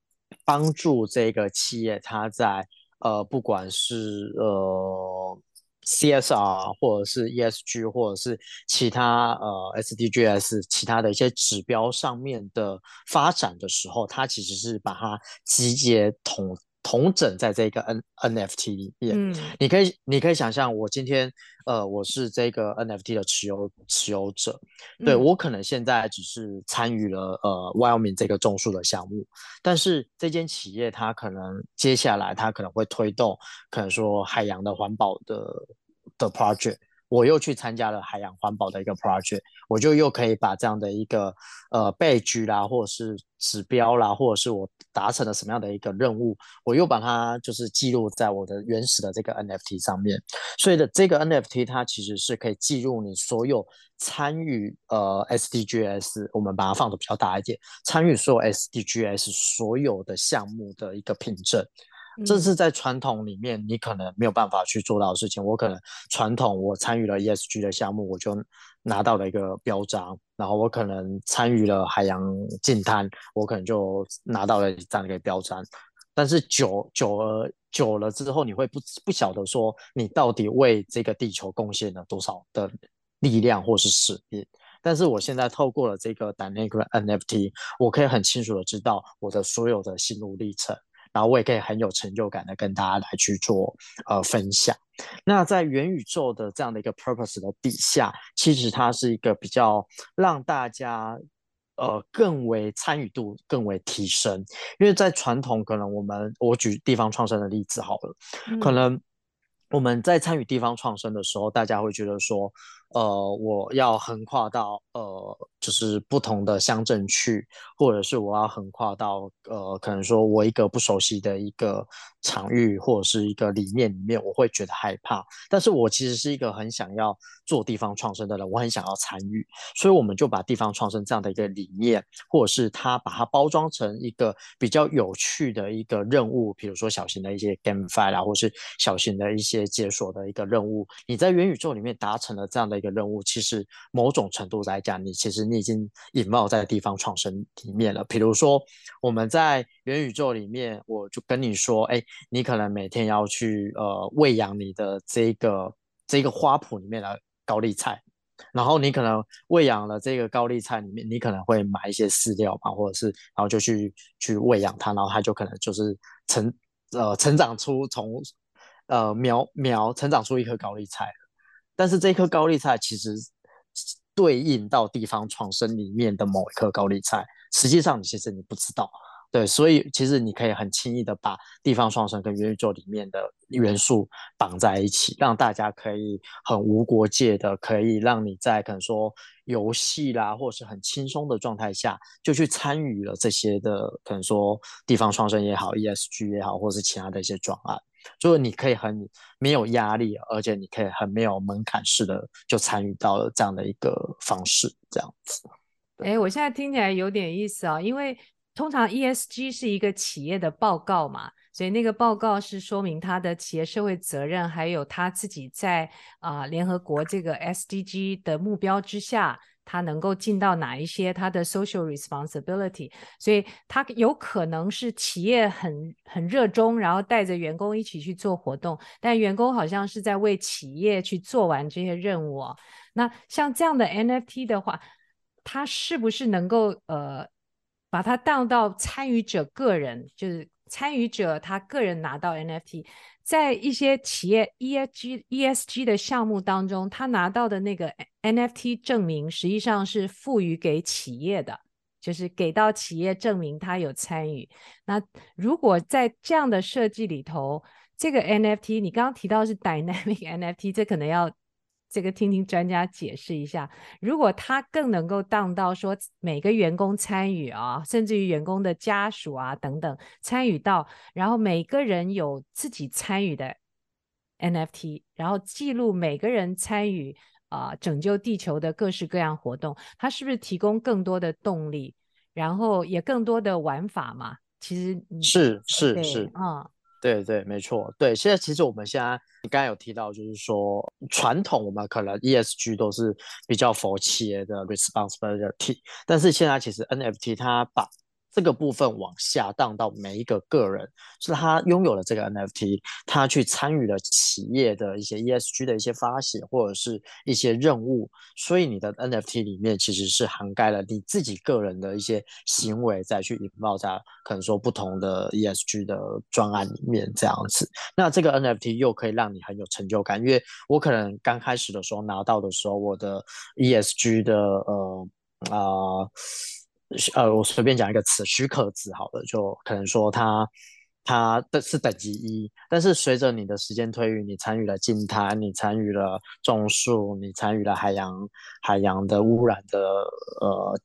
帮助这个企业，它在呃，不管是呃。CSR 或者是 ESG 或者是其他呃 SDGs 其他的一些指标上面的发展的时候，它其实是把它集结统统整在这个 N NFT 里面。嗯，你可以你可以想象，我今天呃我是这个 NFT 的持有持有者，对，我可能现在只是参与了呃 Wyoming 这个种树的项目，但是这间企业它可能接下来它可能会推动，可能说海洋的环保的的 project。我又去参加了海洋环保的一个 project，我就又可以把这样的一个呃 badge 啦，或者是指标啦，或者是我达成了什么样的一个任务，我又把它就是记录在我的原始的这个 NFT 上面。所以的这个 NFT 它其实是可以记录你所有参与呃 SDGs，我们把它放的比较大一点，参与所有 SDGs 所有的项目的一个凭证。这是在传统里面你可能没有办法去做到的事情。我可能传统我参与了 ESG 的项目，我就拿到了一个标章，然后我可能参与了海洋净滩，我可能就拿到了这样一个标章。但是久久而久了之后，你会不不晓得说你到底为这个地球贡献了多少的力量或是使命。但是我现在透过了这个 Dynamic NFT，我可以很清楚的知道我的所有的心路历程。然后我也可以很有成就感的跟大家来去做呃分享。那在元宇宙的这样的一个 purpose 的底下，其实它是一个比较让大家呃更为参与度更为提升。因为在传统可能我们我举地方创生的例子好了，嗯、可能我们在参与地方创生的时候，大家会觉得说。呃，我要横跨到呃，就是不同的乡镇去，或者是我要横跨到呃，可能说我一个不熟悉的一个场域或者是一个理念里面，我会觉得害怕。但是我其实是一个很想要做地方创生的人，我很想要参与，所以我们就把地方创生这样的一个理念，或者是他把它包装成一个比较有趣的一个任务，比如说小型的一些 GameFi 啊，或是小型的一些解锁的一个任务，你在元宇宙里面达成了这样的。一个任务，其实某种程度来讲，你其实你已经隐冒在地方创生里面了。比如说，我们在元宇宙里面，我就跟你说，哎，你可能每天要去呃喂养你的这个这个花圃里面的高丽菜，然后你可能喂养了这个高丽菜里面，你可能会买一些饲料嘛，或者是然后就去去喂养它，然后它就可能就是成呃成长出从呃苗苗成长出一颗高丽菜。但是这颗高丽菜其实对应到地方创生里面的某一颗高丽菜，实际上你其实你不知道，对，所以其实你可以很轻易的把地方创生跟元宇宙里面的元素绑在一起，让大家可以很无国界的，可以让你在可能说游戏啦，或是很轻松的状态下，就去参与了这些的可能说地方创生也好，ESG 也好，或是其他的一些专案。就是你可以很没有压力，而且你可以很没有门槛式的就参与到了这样的一个方式，这样子。哎，我现在听起来有点意思啊，因为通常 ESG 是一个企业的报告嘛，所以那个报告是说明他的企业社会责任，还有他自己在啊、联合国这个 SDG 的目标之下。他能够尽到哪一些他的 social responsibility，所以他有可能是企业很很热衷，然后带着员工一起去做活动，但员工好像是在为企业去做完这些任务。那像这样的 NFT 的话，他是不是能够呃把它当到参与者个人，就是参与者他个人拿到 NFT？在一些企业 ESG ESG 的项目当中，他拿到的那个 NFT 证明，实际上是赋予给企业的，就是给到企业证明他有参与。那如果在这样的设计里头，这个 NFT 你刚刚提到是 Dynamic NFT，这可能要。这个听听专家解释一下，如果他更能够当到说每个员工参与啊，甚至于员工的家属啊等等参与到，然后每个人有自己参与的 NFT，然后记录每个人参与啊拯救地球的各式各样活动，他是不是提供更多的动力，然后也更多的玩法嘛？其实是是是啊。对对，没错。对，现在其实我们现在你刚才有提到，就是说传统我们可能 ESG 都是比较佛企业的 responsibility，但是现在其实 NFT 它把这个部分往下荡到每一个个人，是他拥有了这个 NFT，他去参与了企业的一些 ESG 的一些发行或者是一些任务，所以你的 NFT 里面其实是涵盖了你自己个人的一些行为，再去引爆在可能说不同的 ESG 的专案里面这样子。那这个 NFT 又可以让你很有成就感，因为我可能刚开始的时候拿到的时候，我的 ESG 的呃啊。呃，我随便讲一个词，许可值好了，就可能说它它的是等级一，但是随着你的时间推移，你参与了净滩，你参与了种树，你参与了海洋海洋的污染的呃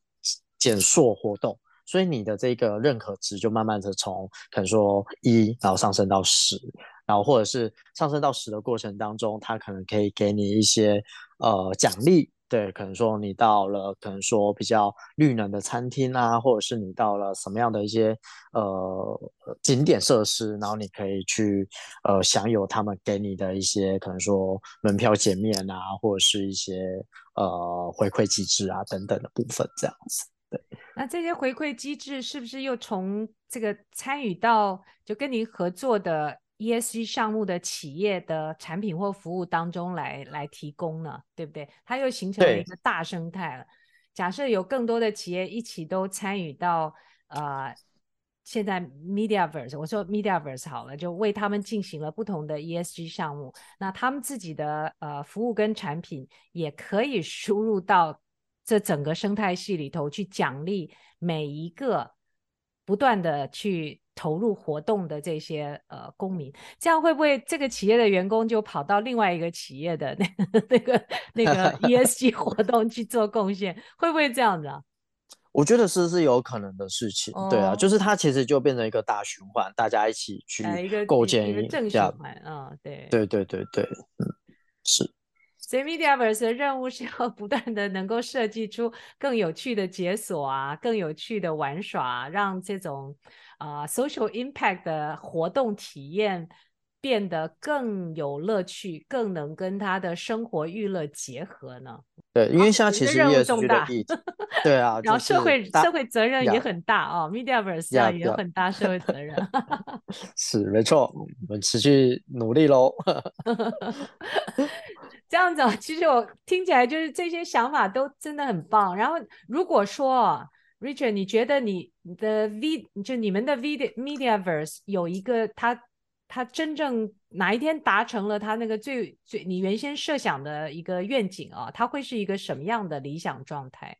减塑活动，所以你的这个认可值就慢慢的从可能说一，然后上升到十，然后或者是上升到十的过程当中，它可能可以给你一些呃奖励。对，可能说你到了，可能说比较绿能的餐厅啊，或者是你到了什么样的一些呃景点设施，然后你可以去呃享有他们给你的一些可能说门票减免啊，或者是一些呃回馈机制啊等等的部分，这样子。对，那这些回馈机制是不是又从这个参与到就跟您合作的？ESG 项目的企业的产品或服务当中来来提供呢，对不对？它又形成了一个大生态了。假设有更多的企业一起都参与到呃，现在 Mediaverse，我说 Mediaverse 好了，就为他们进行了不同的 ESG 项目，那他们自己的呃服务跟产品也可以输入到这整个生态系里头去奖励每一个不断的去。投入活动的这些呃公民，这样会不会这个企业的员工就跑到另外一个企业的那 那个那个 ESG 活动去做贡献？会不会这样子啊？我觉得是是有可能的事情，哦、对啊，就是它其实就变成一个大循环，大家一起去构建一个，一个正循环啊、哦，对，对对对对，嗯，是。所以 Mediaverse 的任务是要不断的能够设计出更有趣的解锁啊，更有趣的玩耍、啊，让这种啊、呃、social impact 的活动体验变得更有乐趣，更能跟他的生活娱乐结合呢。对，因为现在其实任务重大，对啊，然后社会社会责任也很大啊、哦、，Mediaverse 要也有很大社会责任。是没错，我们持续努力喽。这样子，其实我听起来就是这些想法都真的很棒。然后，如果说 Richard，你觉得你的 V 就你们的 V Mediaverse 有一个他他真正哪一天达成了他那个最最你原先设想的一个愿景啊，他会是一个什么样的理想状态？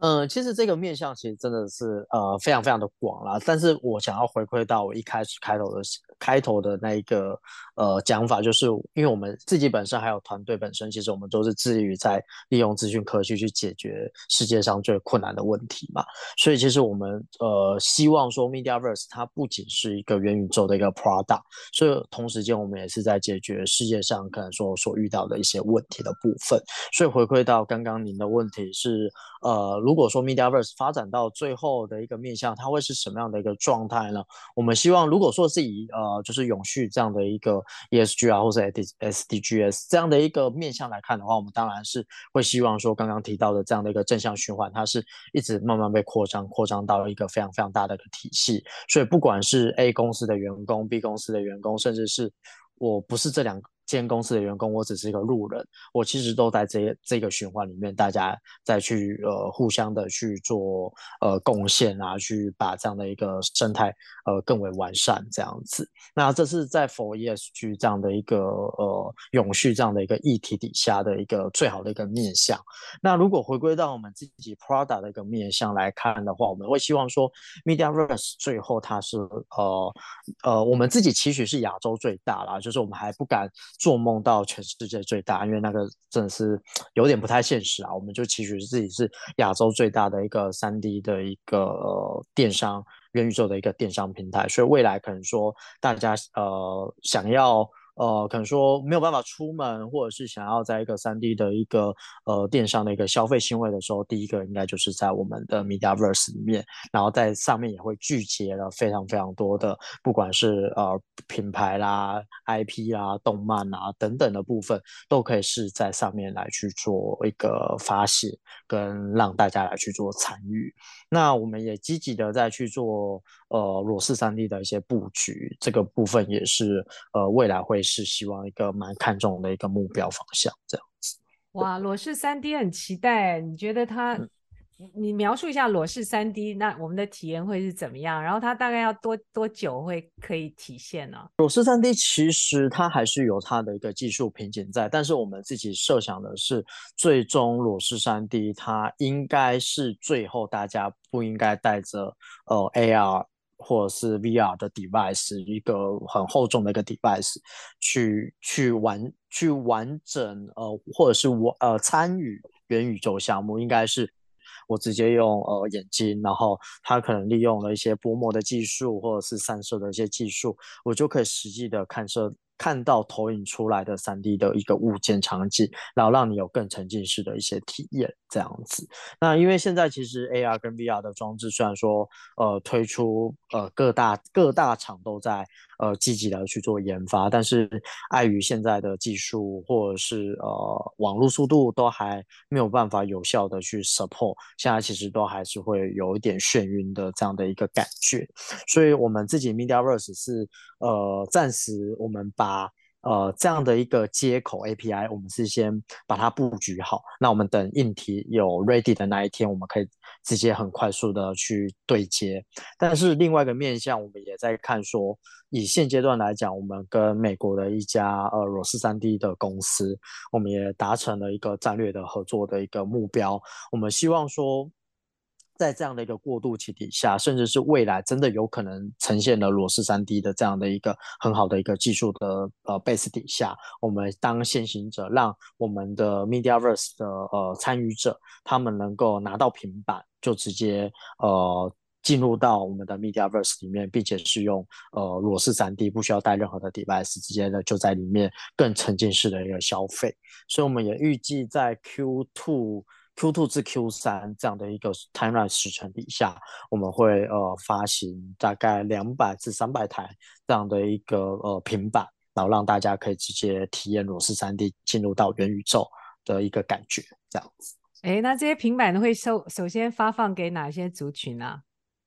嗯，其实这个面向其实真的是呃非常非常的广啦。但是我想要回馈到我一开始开头的开头的那一个呃讲法，就是因为我们自己本身还有团队本身，其实我们都是致力于在利用资讯科技去解决世界上最困难的问题嘛。所以其实我们呃希望说，Mediaverse 它不仅是一个元宇宙的一个 product，所以同时间我们也是在解决世界上可能说所遇到的一些问题的部分。所以回馈到刚刚您的问题是呃。如果说 Mediaverse 发展到最后的一个面向，它会是什么样的一个状态呢？我们希望，如果说是以呃，就是永续这样的一个 ESG 啊，或者 SDGs 这样的一个面向来看的话，我们当然是会希望说，刚刚提到的这样的一个正向循环，它是一直慢慢被扩张，扩张到一个非常非常大的一个体系。所以，不管是 A 公司的员工、B 公司的员工，甚至是我不是这两。间公司的员工，我只是一个路人，我其实都在这这个循环里面，大家再去呃互相的去做呃贡献啊，去把这样的一个生态呃更为完善这样子。那这是在 for ESG 这样的一个呃永续这样的一个议题底下的一个最好的一个面向。那如果回归到我们自己 product 的一个面向来看的话，我们会希望说 Mediaverse 最后它是呃呃我们自己期许是亚洲最大啦，就是我们还不敢。做梦到全世界最大，因为那个真的是有点不太现实啊。我们就期许自己是亚洲最大的一个三 D 的一个、呃、电商元宇宙的一个电商平台，所以未来可能说大家呃想要。呃，可能说没有办法出门，或者是想要在一个三 D 的一个呃电商的一个消费行为的时候，第一个应该就是在我们的 Mediaverse 里面，然后在上面也会聚集了非常非常多的，不管是呃品牌啦、IP 啦、动漫啊等等的部分，都可以是在上面来去做一个发泄，跟让大家来去做参与。那我们也积极的在去做呃裸视三 D 的一些布局，这个部分也是呃未来会。是希望一个蛮看重的一个目标方向，这样子。哇，裸视三 D 很期待，你觉得它？嗯你描述一下裸视三 D，那我们的体验会是怎么样？然后它大概要多多久会可以体现呢？裸视三 D 其实它还是有它的一个技术瓶颈在，但是我们自己设想的是，最终裸视三 D 它应该是最后大家不应该带着呃 AR。或者是 VR 的 device，一个很厚重的一个 device，去去完去完整呃，或者是我呃参与元宇宙项目，应该是我直接用呃眼睛，然后它可能利用了一些薄膜的技术，或者是散射的一些技术，我就可以实际的看射。看到投影出来的 3D 的一个物件场景，然后让你有更沉浸式的一些体验，这样子。那因为现在其实 AR 跟 VR 的装置虽然说呃推出呃各大各大厂都在呃积极的去做研发，但是碍于现在的技术或者是呃网络速度都还没有办法有效的去 support，现在其实都还是会有一点眩晕的这样的一个感觉。所以我们自己 MediaVerse 是呃暂时我们把呃这样的一个接口 API，我们是先把它布局好。那我们等硬体有 ready 的那一天，我们可以直接很快速的去对接。但是另外一个面向，我们也在看说，以现阶段来讲，我们跟美国的一家呃裸视 3D 的公司，我们也达成了一个战略的合作的一个目标。我们希望说。在这样的一个过渡期底下，甚至是未来真的有可能呈现了裸视 3D 的这样的一个很好的一个技术的呃 base 底下，我们当先行者，让我们的 MediaVerse 的呃参与者，他们能够拿到平板就直接呃进入到我们的 MediaVerse 里面，并且是用呃裸视 3D，不需要带任何的 device，直接的就在里面更沉浸式的一个消费。所以我们也预计在 Q2。Q two 至 Q 三这样的一个 timeline 时程底下，我们会呃发行大概两百至三百台这样的一个呃平板，然后让大家可以直接体验裸视 3D 进入到元宇宙的一个感觉，这样子。哎，那这些平板会首首先发放给哪些族群呢、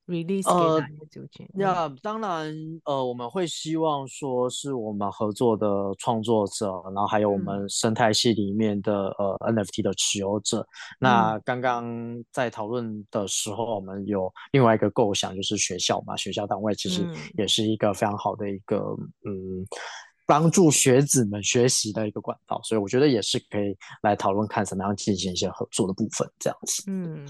？release 给哪些族群？那、呃 yeah, 当然，呃，我们会希望说是我们合作的创作者，然后还有我们生态系里面的、嗯、呃 NFT 的持有者。那刚刚在讨论的时候，我们有另外一个构想，就是学校嘛，学校单位其实也是一个非常好的一个嗯，帮助学子们学习的一个管道，所以我觉得也是可以来讨论看怎么样进行一些合作的部分，这样子。嗯。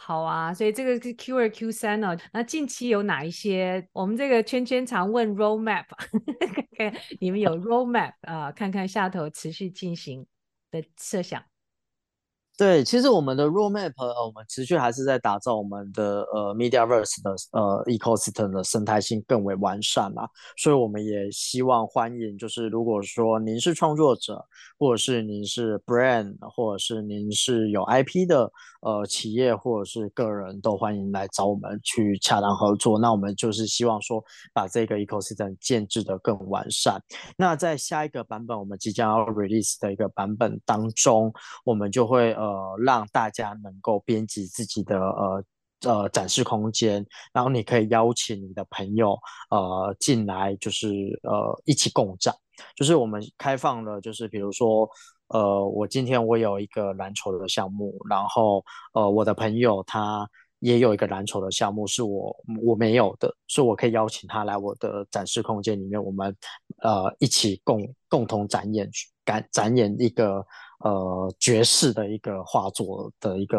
好啊，所以这个是 Q 二 Q 三哦。那近期有哪一些？我们这个圈圈常问 roadmap，看看你们有 roadmap 啊？看看下头持续进行的设想。对，其实我们的 roadmap，呃，我们持续还是在打造我们的呃 MediaVerse 的呃 ecosystem 的生态性更为完善嘛，所以我们也希望欢迎，就是如果说您是创作者，或者是您是 brand，或者是您是有 IP 的呃企业或者是个人，都欢迎来找我们去洽谈合作。那我们就是希望说把这个 ecosystem 建制的更完善。那在下一个版本，我们即将要 release 的一个版本当中，我们就会呃。呃，让大家能够编辑自己的呃呃展示空间，然后你可以邀请你的朋友呃进来，就是呃一起共展。就是我们开放了，就是比如说呃，我今天我有一个蓝筹的项目，然后呃我的朋友他也有一个蓝筹的项目是我我没有的，所以我可以邀请他来我的展示空间里面，我们呃一起共共同展演展展演一个。呃，爵士的一个画作的一个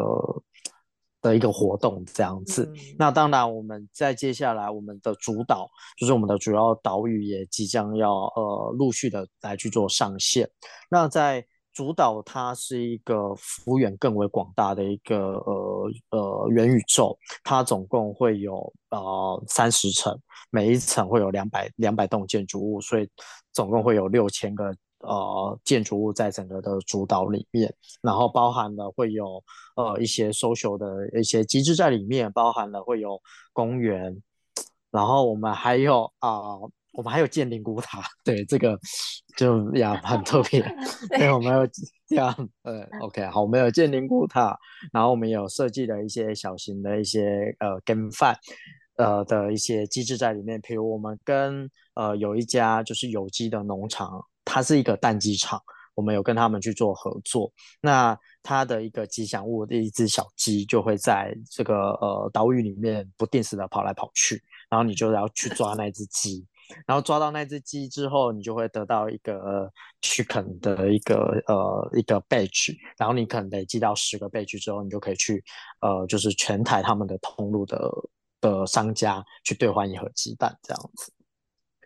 的一个活动这样子。嗯。那当然，我们在接下来我们的主岛，就是我们的主要岛屿也即将要呃陆续的来去做上线。那在主岛，它是一个幅员更为广大的一个呃呃元宇宙，它总共会有呃三十层，每一层会有两百两百栋建筑物，所以总共会有六千个。呃，建筑物在整个的主导里面，然后包含了会有呃一些 social 的一些机制在里面，包含了会有公园，然后我们还有啊、呃，我们还有建灵古塔，对这个就呀很特别 对，我们有这样，呃，OK，好，我们有建灵古塔，然后我们有设计了一些小型的一些呃 GameFi 呃的一些机制在里面，比如我们跟呃有一家就是有机的农场。它是一个蛋鸡场，我们有跟他们去做合作。那它的一个吉祥物的一只小鸡就会在这个呃岛屿里面不定时的跑来跑去，然后你就要去抓那只鸡，然后抓到那只鸡之后，你就会得到一个 chicken 的一个呃一个 badge，然后你可能累积到十个 badge 之后，你就可以去呃就是全台他们的通路的的商家去兑换一盒鸡蛋这样子。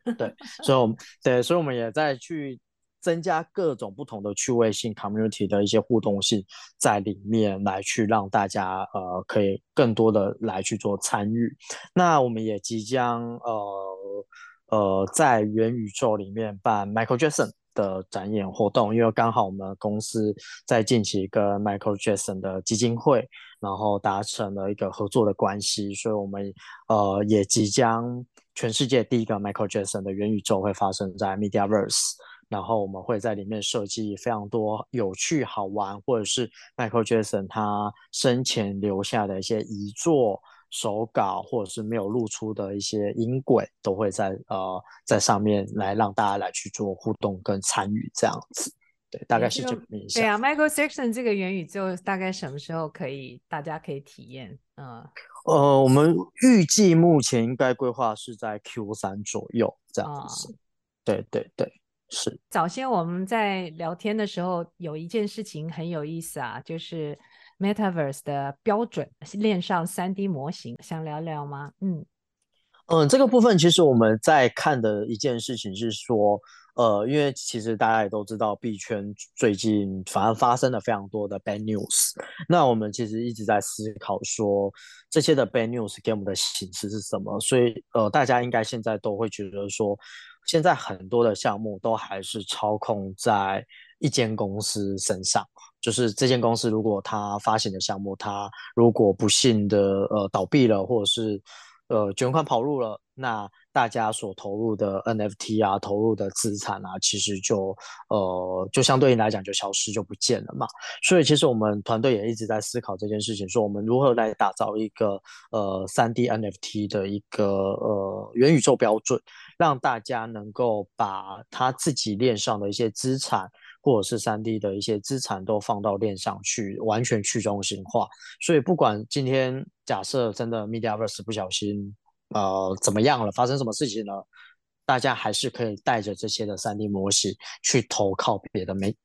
对，所以我们对，所以我们也在去增加各种不同的趣味性 community 的一些互动性在里面，来去让大家呃可以更多的来去做参与。那我们也即将呃呃在元宇宙里面办 Michael Jackson 的展演活动，因为刚好我们公司在近期跟 Michael Jackson 的基金会，然后达成了一个合作的关系，所以我们呃也即将全世界第一个 Michael Jackson 的元宇宙会发生在 MediaVerse，然后我们会在里面设计非常多有趣好玩，或者是 Michael Jackson 他生前留下的一些遗作。手稿或者是没有露出的一些音轨，都会在呃在上面来让大家来去做互动跟参与这样子，对，大概是这个意思。对啊，Michael Jackson 这个元宇宙大概什么时候可以大家可以体验？嗯，呃，我们预计目前应该规划是在 Q 三左右这样子。哦、对对对，是。早先我们在聊天的时候有一件事情很有意思啊，就是。Metaverse 的标准链上 3D 模型，想聊聊吗？嗯嗯，这个部分其实我们在看的一件事情是说，呃，因为其实大家也都知道币圈最近反而发生了非常多的 bad news，那我们其实一直在思考说这些的 bad news 给我们的形式是什么，所以呃，大家应该现在都会觉得说，现在很多的项目都还是操控在一间公司身上。就是这间公司，如果它发行的项目，它如果不幸的呃倒闭了，或者是呃卷款跑路了，那大家所投入的 NFT 啊，投入的资产啊，其实就呃就相对应来讲就消失就不见了嘛。所以其实我们团队也一直在思考这件事情，说我们如何来打造一个呃 3D NFT 的一个呃元宇宙标准，让大家能够把他自己链上的一些资产。或者是三 D 的一些资产都放到链上去，完全去中心化。所以不管今天假设真的 MediaVerse 不小心呃怎么样了，发生什么事情了，大家还是可以带着这些的三 D 模型去投靠别的没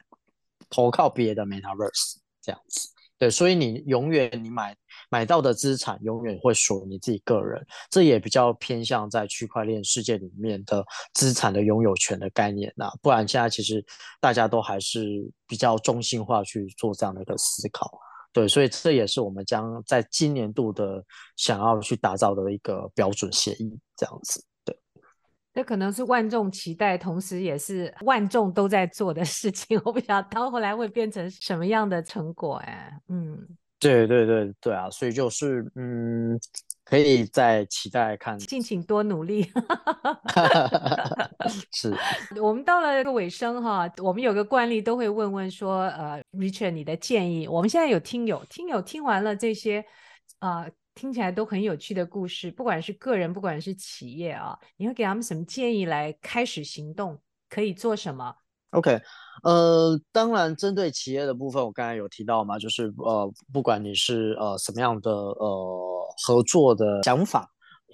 投靠别的 MetaVerse 这样子。对，所以你永远你买买到的资产永远会属于你自己个人，这也比较偏向在区块链世界里面的资产的拥有权的概念呐。不然现在其实大家都还是比较中心化去做这样的一个思考。对，所以这也是我们将在今年度的想要去打造的一个标准协议，这样子。对这可能是万众期待，同时也是万众都在做的事情。我不晓得到后来会变成什么样的成果哎。嗯，对对对对啊，所以就是嗯，可以再期待看，敬请多努力。是，我们到了个尾声哈，我们有个惯例都会问问说，呃，Richard 你的建议。我们现在有听友，听友听完了这些，啊、呃。听起来都很有趣的故事，不管是个人，不管是企业啊，你会给他们什么建议来开始行动？可以做什么？OK，呃，当然针对企业的部分，我刚才有提到嘛，就是呃，不管你是呃什么样的呃合作的想法，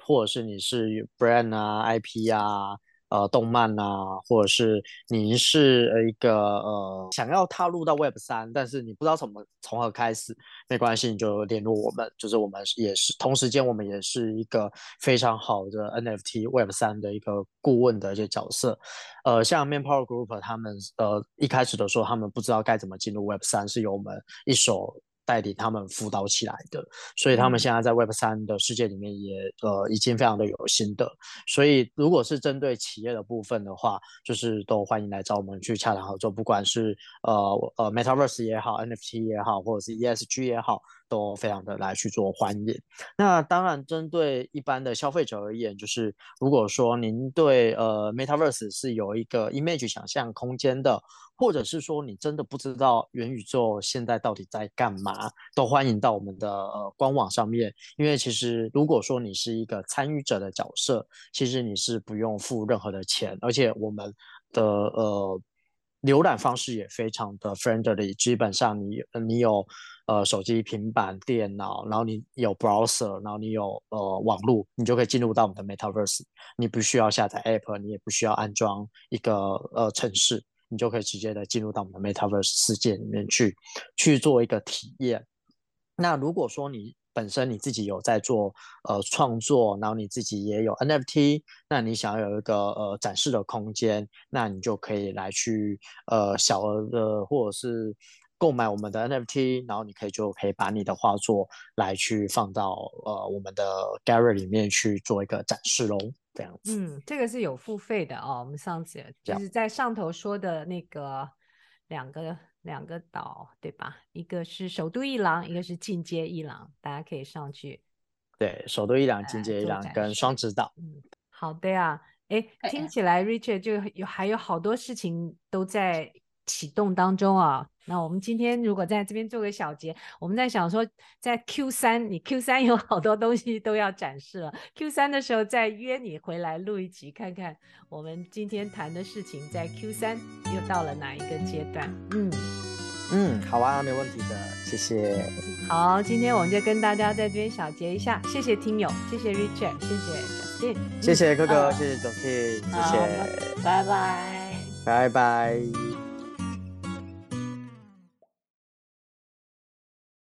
或者是你是 brand 啊、IP 啊。呃，动漫啊，或者是你是一个呃想要踏入到 Web 三，但是你不知道从何从何开始，没关系，你就联络我们，就是我们也是同时间，我们也是一个非常好的 NFT Web 三的一个顾问的一些角色。呃，像 Manpower Group 他们呃一开始的时候，他们不知道该怎么进入 Web 三，是由我们一手。带领他们辅导起来的，所以他们现在在 Web 三的世界里面也呃已经非常的有心得。所以如果是针对企业的部分的话，就是都欢迎来找我们去洽谈合作，不管是呃呃 Metaverse 也好，NFT 也好，或者是 ESG 也好。都非常的来去做欢迎。那当然，针对一般的消费者而言，就是如果说您对呃 Metaverse 是有一个 image 想象空间的，或者是说你真的不知道元宇宙现在到底在干嘛，都欢迎到我们的呃官网上面。因为其实如果说你是一个参与者的角色，其实你是不用付任何的钱，而且我们的呃。浏览方式也非常的 friendly，基本上你你有呃手机、平板、电脑，然后你有 browser，然后你有呃网络，你就可以进入到我们的 metaverse。你不需要下载 app，你也不需要安装一个呃程式，你就可以直接的进入到我们的 metaverse 世界里面去去做一个体验。那如果说你本身你自己有在做呃创作，然后你自己也有 NFT，那你想要有一个呃展示的空间，那你就可以来去呃小额的或者是购买我们的 NFT，然后你可以就可以把你的画作来去放到呃我们的 Gallery 里面去做一个展示喽，这样子。嗯，这个是有付费的哦。我们上次就是在上头说的那个两个。两个岛对吧？一个是首都伊朗，一个是进阶伊朗，大家可以上去。对，首都伊朗、进阶伊朗跟双子岛。嗯，好的呀。哎，听起来 Richard 就有还有好多事情都在启动当中啊。那我们今天如果在这边做个小结，我们在想说，在 Q 三，你 Q 三有好多东西都要展示了。Q 三的时候再约你回来录一集，看看我们今天谈的事情在 Q 三又到了哪一个阶段。嗯嗯，好啊，没问题的，谢谢。好，今天我们就跟大家在这边小结一下，谢谢听友，谢谢 Richard，谢谢 Justin，谢谢哥哥，谢谢 Justin，谢谢，拜拜，拜拜。